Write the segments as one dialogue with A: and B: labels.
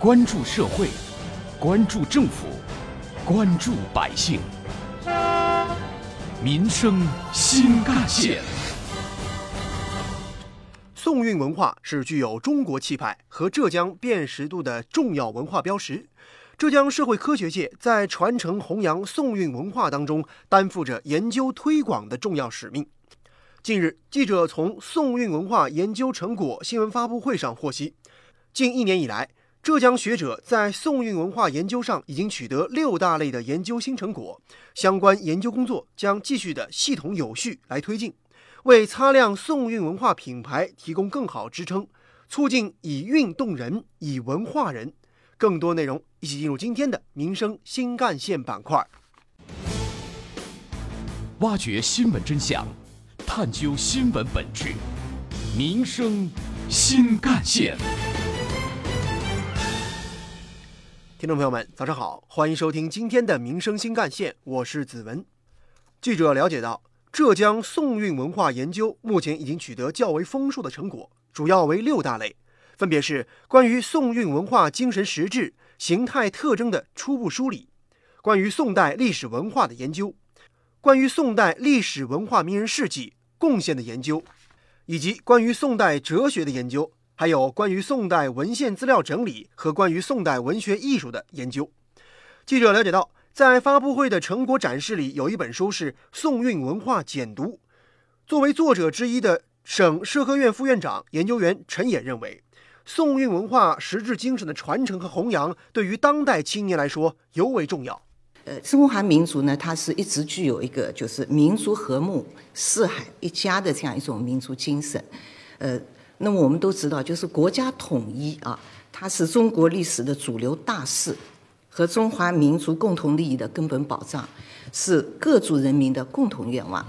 A: 关注社会，关注政府，关注百姓，民生新干线。
B: 宋韵文化是具有中国气派和浙江辨识度的重要文化标识。浙江社会科学界在传承弘扬宋韵文化当中，担负着研究推广的重要使命。近日，记者从宋韵文化研究成果新闻发布会上获悉，近一年以来，浙江学者在宋韵文化研究上已经取得六大类的研究新成果，相关研究工作将继续的系统有序来推进，为擦亮宋韵文化品牌提供更好支撑，促进以韵动人，以文化人。更多内容，一起进入今天的民生新干线板块，
A: 挖掘新闻真相，探究新闻本质，民生新干线。
B: 听众朋友们，早上好，欢迎收听今天的民生新干线，我是子文。记者了解到，浙江宋韵文化研究目前已经取得较为丰硕的成果，主要为六大类。分别是关于宋韵文化精神实质、形态特征的初步梳理，关于宋代历史文化的研究，关于宋代历史文化名人事迹贡献的研究，以及关于宋代哲学的研究，还有关于宋代文献资料整理和关于宋代文学艺术的研究。记者了解到，在发布会的成果展示里，有一本书是《宋韵文化简读》。作为作者之一的省社科院副院长、研究员陈也认为。宋韵文化实质精神的传承和弘扬，对于当代青年来说尤为重要。
C: 呃，中华民族呢，它是一直具有一个就是民族和睦、四海一家的这样一种民族精神。呃，那么我们都知道，就是国家统一啊，它是中国历史的主流大事和中华民族共同利益的根本保障，是各族人民的共同愿望。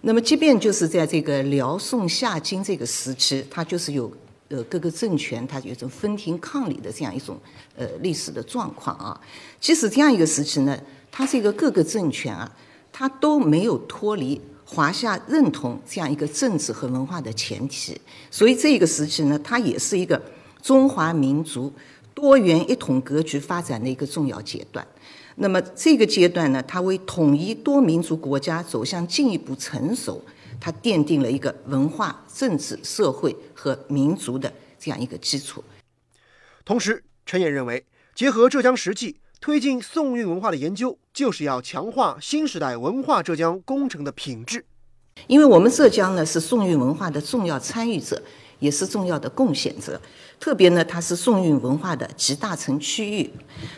C: 那么，即便就是在这个辽宋夏金这个时期，它就是有。呃，各个政权它有一种分庭抗礼的这样一种呃历史的状况啊。即使这样一个时期呢，它是一个各个政权啊，它都没有脱离华夏认同这样一个政治和文化的前提。所以这个时期呢，它也是一个中华民族多元一统格局发展的一个重要阶段。那么这个阶段呢，它为统一多民族国家走向进一步成熟。它奠定了一个文化、政治、社会和民族的这样一个基础。
B: 同时，陈也认为，结合浙江实际，推进宋韵文化的研究，就是要强化新时代文化浙江工程的品质。
C: 因为我们浙江呢是宋韵文化的重要参与者，也是重要的贡献者。特别呢，它是宋韵文化的集大成区域。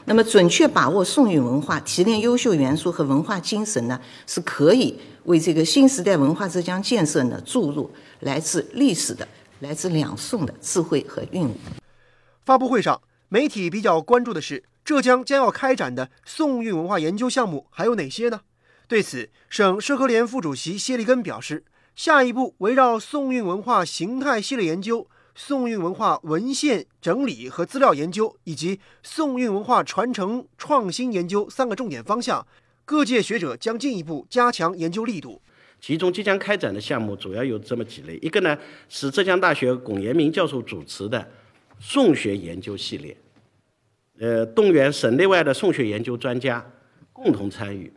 C: 那么，准确把握宋韵文化，提炼优秀元素和文化精神呢，是可以。为这个新时代文化浙江建设呢注入来自历史的、来自两宋的智慧和韵味。
B: 发布会上，媒体比较关注的是浙江将要开展的宋韵文化研究项目还有哪些呢？对此，省社科联副主席谢立根表示，下一步围绕宋韵文化形态系列研究、宋韵文化文献整理和资料研究以及宋韵文化传承创新研究三个重点方向。各界学者将进一步加强研究力度。
D: 其中即将开展的项目主要有这么几类：一个呢是浙江大学龚延明教授主持的宋学研究系列，呃，动员省内外的宋学研究专家共同参与，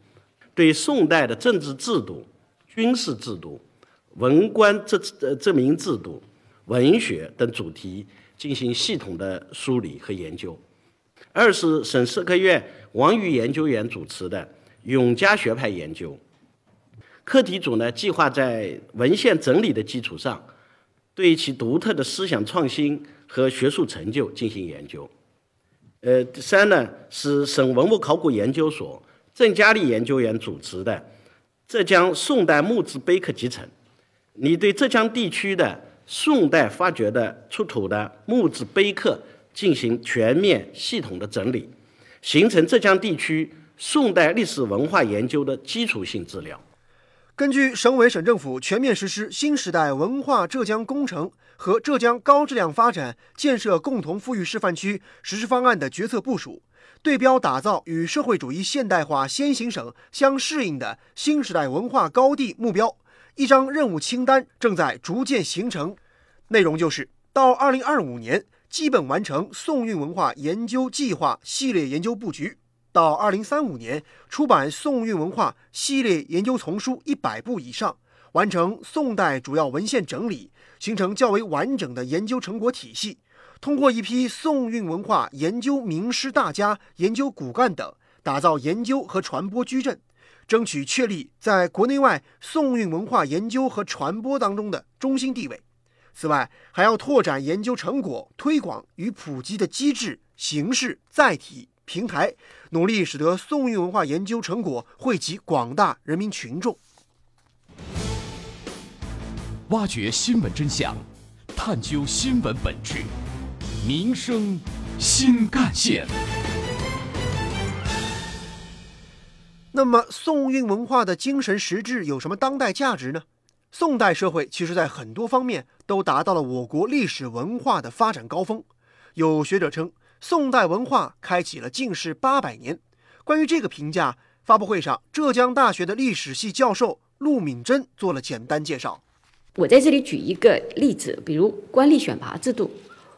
D: 对宋代的政治制度、军事制度、文官证呃证明制度、文学等主题进行系统的梳理和研究。二是省社科院王瑜研究员主持的。永嘉学派研究课题组呢，计划在文献整理的基础上，对其独特的思想创新和学术成就进行研究。呃，第三呢是省文物考古研究所郑佳丽研究员主持的浙江宋代木质碑刻集成，你对浙江地区的宋代发掘的出土的木质碑刻进行全面系统的整理，形成浙江地区。宋代历史文化研究的基础性资料。
B: 根据省委省政府全面实施新时代文化浙江工程和浙江高质量发展建设共同富裕示范区实施方案的决策部署，对标打造与社会主义现代化先行省相适应的新时代文化高地目标，一张任务清单正在逐渐形成。内容就是到二零二五年。基本完成宋韵文化研究计划系列研究布局。到二零三五年，出版宋韵文化系列研究丛书一百部以上，完成宋代主要文献整理，形成较为完整的研究成果体系。通过一批宋韵文化研究名师大家、研究骨干等，打造研究和传播矩阵，争取确立在国内外宋韵文化研究和传播当中的中心地位。此外，还要拓展研究成果推广与普及的机制、形式、载体、平台，努力使得宋韵文化研究成果惠及广大人民群众。
A: 挖掘新闻真相，探究新闻本质。民生新干线。
B: 那么，宋韵文化的精神实质有什么当代价值呢？宋代社会其实在很多方面都达到了我国历史文化的发展高峰。有学者称，宋代文化开启了近世八百年。关于这个评价，发布会上，浙江大学的历史系教授陆敏珍做了简单介绍。
E: 我在这里举一个例子，比如官吏选拔制度。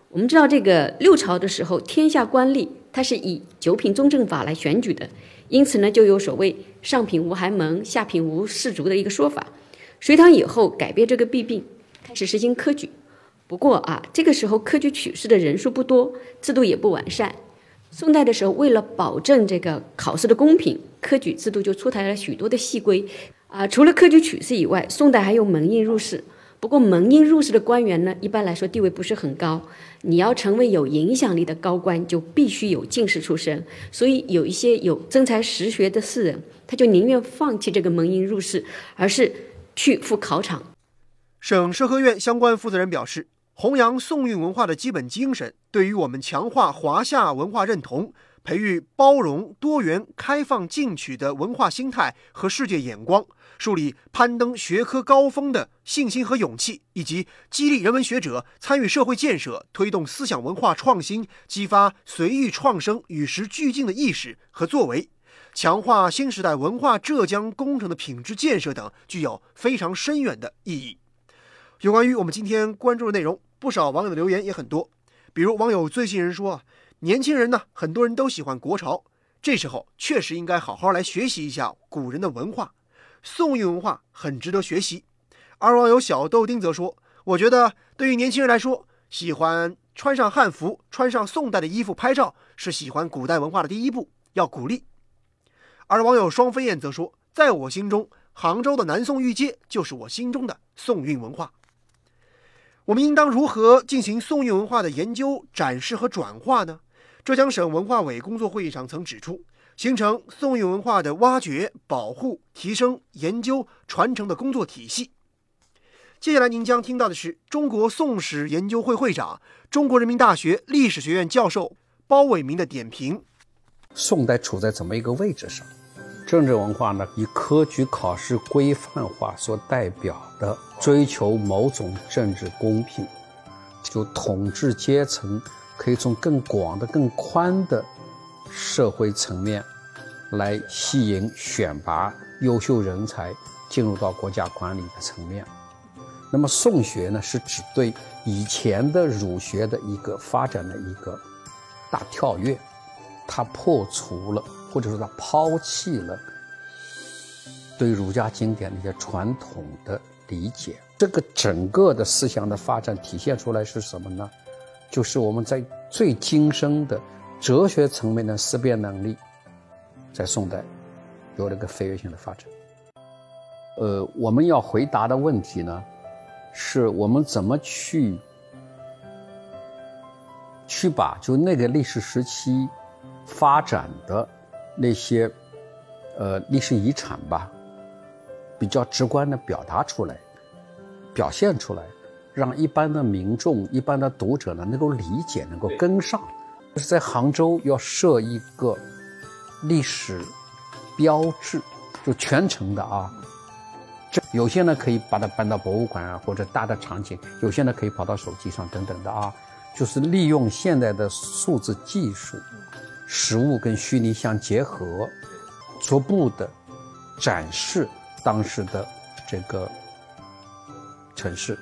E: 我们知道，这个六朝的时候，天下官吏他是以九品中正法来选举的，因此呢，就有所谓上品无寒门，下品无士族的一个说法。隋唐以后改变这个弊病，开始实行科举。不过啊，这个时候科举取士的人数不多，制度也不完善。宋代的时候，为了保证这个考试的公平，科举制度就出台了许多的细规。啊，除了科举取士以外，宋代还有门印入仕。不过，门印入仕的官员呢，一般来说地位不是很高。你要成为有影响力的高官，就必须有进士出身。所以，有一些有真才实学的士人，他就宁愿放弃这个门印入仕，而是去赴考场。
B: 省社科院相关负责人表示，弘扬宋韵文化的基本精神，对于我们强化华夏文化认同。培育包容、多元、开放、进取的文化心态和世界眼光，树立攀登学科高峰的信心和勇气，以及激励人文学者参与社会建设、推动思想文化创新、激发随遇创生、与时俱进的意识和作为，强化新时代文化浙江工程的品质建设等，具有非常深远的意义。有关于我们今天关注的内容，不少网友的留言也很多，比如网友最信人说啊。年轻人呢，很多人都喜欢国潮，这时候确实应该好好来学习一下古人的文化，宋韵文化很值得学习。而网友小豆丁则说：“我觉得对于年轻人来说，喜欢穿上汉服、穿上宋代的衣服拍照，是喜欢古代文化的第一步，要鼓励。”而网友双飞燕则说：“在我心中，杭州的南宋御街就是我心中的宋韵文化。”我们应当如何进行宋韵文化的研究、展示和转化呢？浙江省文化委工作会议上曾指出，形成宋韵文化的挖掘、保护、提升、研究、传承的工作体系。接下来您将听到的是中国宋史研究会会长、中国人民大学历史学院教授包伟民的点评：
F: 宋代处在怎么一个位置上？政治文化呢，以科举考试规范化所代表的追求某种政治公平，就统治阶层。可以从更广的、更宽的社会层面来吸引、选拔优秀人才进入到国家管理的层面。那么，宋学呢，是指对以前的儒学的一个发展的一个大跳跃，它破除了，或者说他抛弃了对儒家经典的一些传统的理解。这个整个的思想的发展体现出来是什么呢？就是我们在最精深的哲学层面的思辨能力，在宋代有了个飞跃性的发展。呃，我们要回答的问题呢，是我们怎么去去把就那个历史时期发展的那些呃历史遗产吧，比较直观的表达出来，表现出来。让一般的民众、一般的读者呢能够理解、能够跟上，就是在杭州要设一个历史标志，就全程的啊。这有些呢可以把它搬到博物馆啊，或者大的场景；有些呢可以跑到手机上等等的啊。就是利用现在的数字技术，实物跟虚拟相结合，逐步的展示当时的这个城市。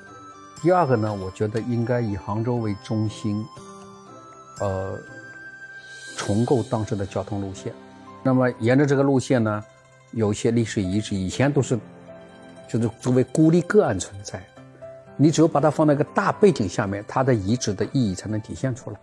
F: 第二个呢，我觉得应该以杭州为中心，呃，重构当时的交通路线。那么沿着这个路线呢，有些历史遗址，以前都是就是作为孤立个案存在。你只有把它放在一个大背景下面，它的遗址的意义才能体现出来。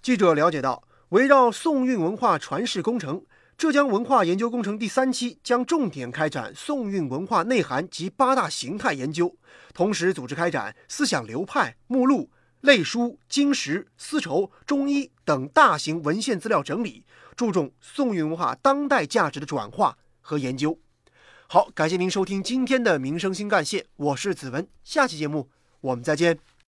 B: 记者了解到，围绕宋韵文化传世工程，浙江文化研究工程第三期将重点开展宋韵文化内涵及八大形态研究，同时组织开展思想流派、目录、类书、经史、丝绸、中医等大型文献资料整理，注重宋韵文化当代价值的转化和研究。好，感谢您收听今天的民生新干线，我是子文，下期节目我们再见。